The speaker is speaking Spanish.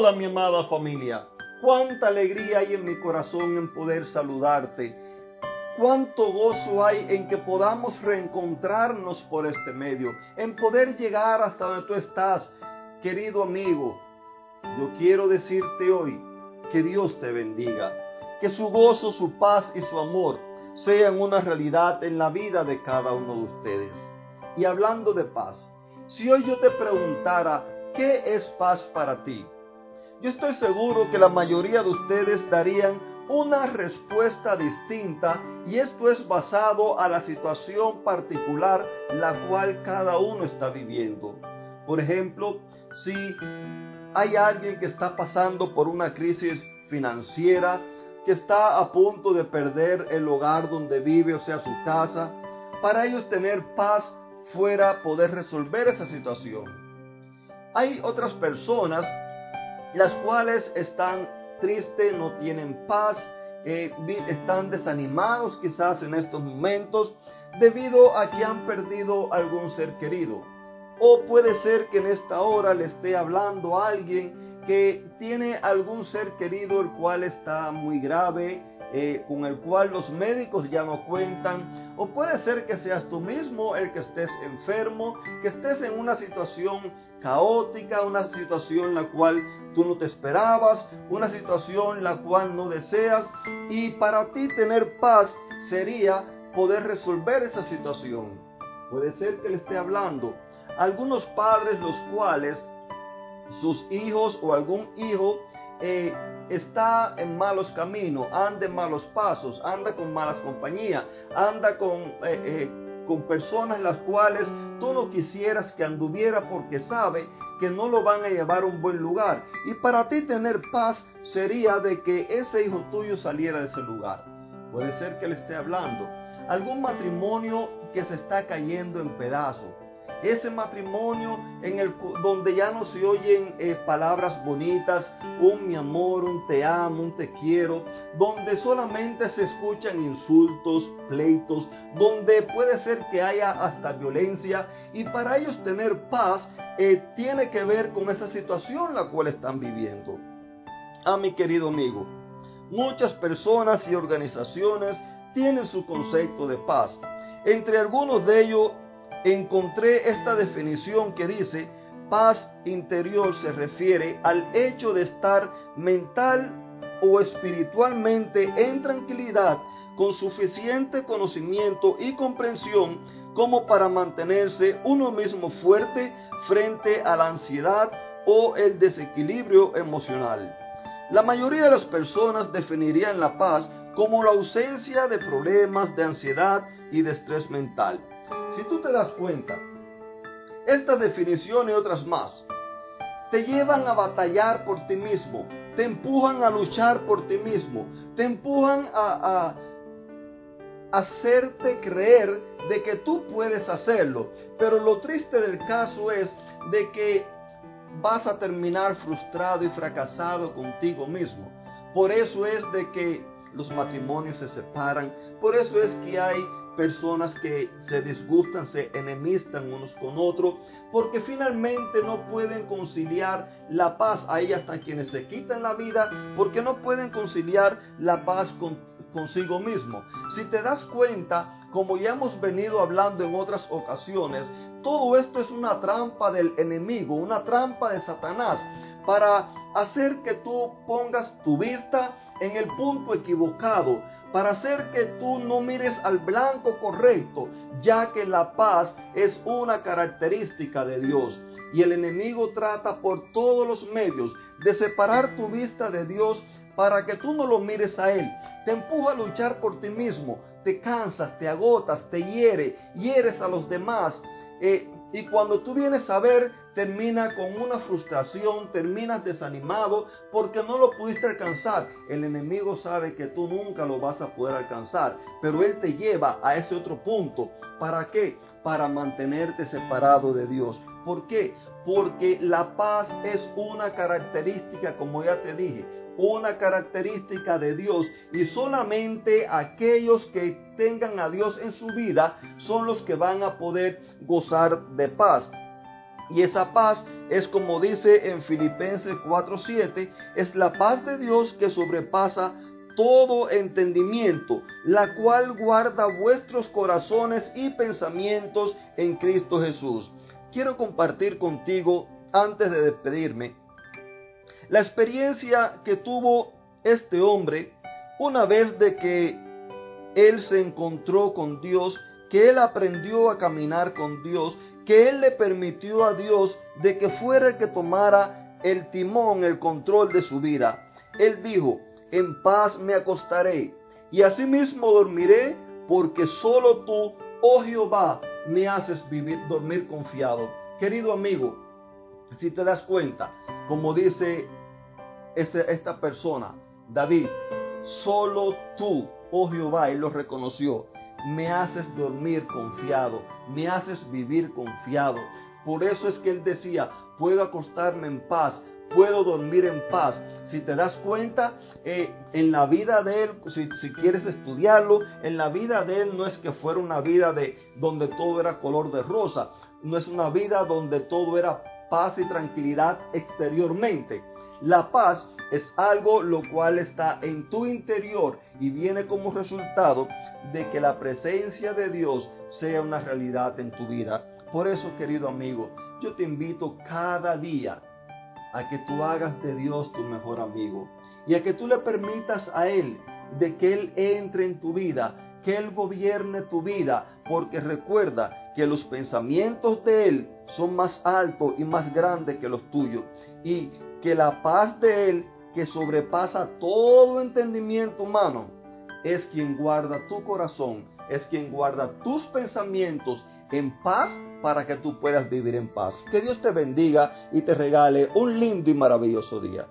Hola mi amada familia, cuánta alegría hay en mi corazón en poder saludarte. Cuánto gozo hay en que podamos reencontrarnos por este medio, en poder llegar hasta donde tú estás, querido amigo. Yo quiero decirte hoy que Dios te bendiga, que su gozo, su paz y su amor sean una realidad en la vida de cada uno de ustedes. Y hablando de paz, si hoy yo te preguntara, ¿qué es paz para ti? Yo estoy seguro que la mayoría de ustedes darían una respuesta distinta y esto es basado a la situación particular la cual cada uno está viviendo. Por ejemplo, si hay alguien que está pasando por una crisis financiera, que está a punto de perder el hogar donde vive, o sea, su casa, para ellos tener paz fuera poder resolver esa situación. Hay otras personas las cuales están tristes, no tienen paz, están desanimados quizás en estos momentos debido a que han perdido algún ser querido. O puede ser que en esta hora le esté hablando a alguien que tiene algún ser querido el cual está muy grave, eh, con el cual los médicos ya no cuentan, o puede ser que seas tú mismo el que estés enfermo, que estés en una situación caótica, una situación la cual tú no te esperabas, una situación la cual no deseas, y para ti tener paz sería poder resolver esa situación. Puede ser que le esté hablando algunos padres los cuales sus hijos o algún hijo eh, está en malos caminos, anda en malos pasos, anda con malas compañías, anda con, eh, eh, con personas las cuales tú no quisieras que anduviera porque sabe que no lo van a llevar a un buen lugar. Y para ti tener paz sería de que ese hijo tuyo saliera de ese lugar. Puede ser que le esté hablando. Algún matrimonio que se está cayendo en pedazos ese matrimonio en el donde ya no se oyen eh, palabras bonitas, un mi amor, un te amo, un te quiero, donde solamente se escuchan insultos, pleitos, donde puede ser que haya hasta violencia y para ellos tener paz eh, tiene que ver con esa situación la cual están viviendo. A ah, mi querido amigo, muchas personas y organizaciones tienen su concepto de paz. Entre algunos de ellos encontré esta definición que dice, paz interior se refiere al hecho de estar mental o espiritualmente en tranquilidad con suficiente conocimiento y comprensión como para mantenerse uno mismo fuerte frente a la ansiedad o el desequilibrio emocional. La mayoría de las personas definirían la paz como la ausencia de problemas de ansiedad y de estrés mental. Si tú te das cuenta, esta definición y otras más te llevan a batallar por ti mismo, te empujan a luchar por ti mismo, te empujan a, a hacerte creer de que tú puedes hacerlo. Pero lo triste del caso es de que vas a terminar frustrado y fracasado contigo mismo. Por eso es de que los matrimonios se separan, por eso es que hay personas que se disgustan, se enemistan unos con otros, porque finalmente no pueden conciliar la paz. Hay hasta quienes se quitan la vida porque no pueden conciliar la paz con, consigo mismo. Si te das cuenta, como ya hemos venido hablando en otras ocasiones, todo esto es una trampa del enemigo, una trampa de Satanás para hacer que tú pongas tu vista en el punto equivocado, para hacer que tú no mires al blanco correcto, ya que la paz es una característica de Dios. Y el enemigo trata por todos los medios de separar tu vista de Dios para que tú no lo mires a Él. Te empuja a luchar por ti mismo, te cansas, te agotas, te hiere, hieres a los demás. Eh, y cuando tú vienes a ver, termina con una frustración, terminas desanimado porque no lo pudiste alcanzar. El enemigo sabe que tú nunca lo vas a poder alcanzar, pero él te lleva a ese otro punto. ¿Para qué? Para mantenerte separado de Dios. ¿Por qué? Porque la paz es una característica, como ya te dije, una característica de Dios y solamente aquellos que tengan a Dios en su vida son los que van a poder gozar de paz. Y esa paz es como dice en Filipenses 4:7, es la paz de Dios que sobrepasa todo entendimiento, la cual guarda vuestros corazones y pensamientos en Cristo Jesús. Quiero compartir contigo, antes de despedirme, la experiencia que tuvo este hombre una vez de que él se encontró con Dios, que él aprendió a caminar con Dios, que él le permitió a Dios de que fuera el que tomara el timón, el control de su vida. Él dijo, en paz me acostaré y asimismo dormiré, porque solo tú, oh Jehová, me haces vivir, dormir confiado. Querido amigo, si te das cuenta, como dice esta persona, David, solo tú, oh Jehová, él lo reconoció, me haces dormir confiado, me haces vivir confiado. Por eso es que él decía, puedo acostarme en paz, puedo dormir en paz. Si te das cuenta, eh, en la vida de él, si, si, quieres estudiarlo, en la vida de él no es que fuera una vida de donde todo era color de rosa, no es una vida donde todo era paz y tranquilidad exteriormente. La paz es algo lo cual está en tu interior y viene como resultado de que la presencia de Dios sea una realidad en tu vida. Por eso, querido amigo, yo te invito cada día a que tú hagas de Dios tu mejor amigo y a que tú le permitas a Él de que Él entre en tu vida, que Él gobierne tu vida, porque recuerda que los pensamientos de Él son más altos y más grandes que los tuyos y que la paz de Él, que sobrepasa todo entendimiento humano, es quien guarda tu corazón, es quien guarda tus pensamientos en paz para que tú puedas vivir en paz. Que Dios te bendiga y te regale un lindo y maravilloso día.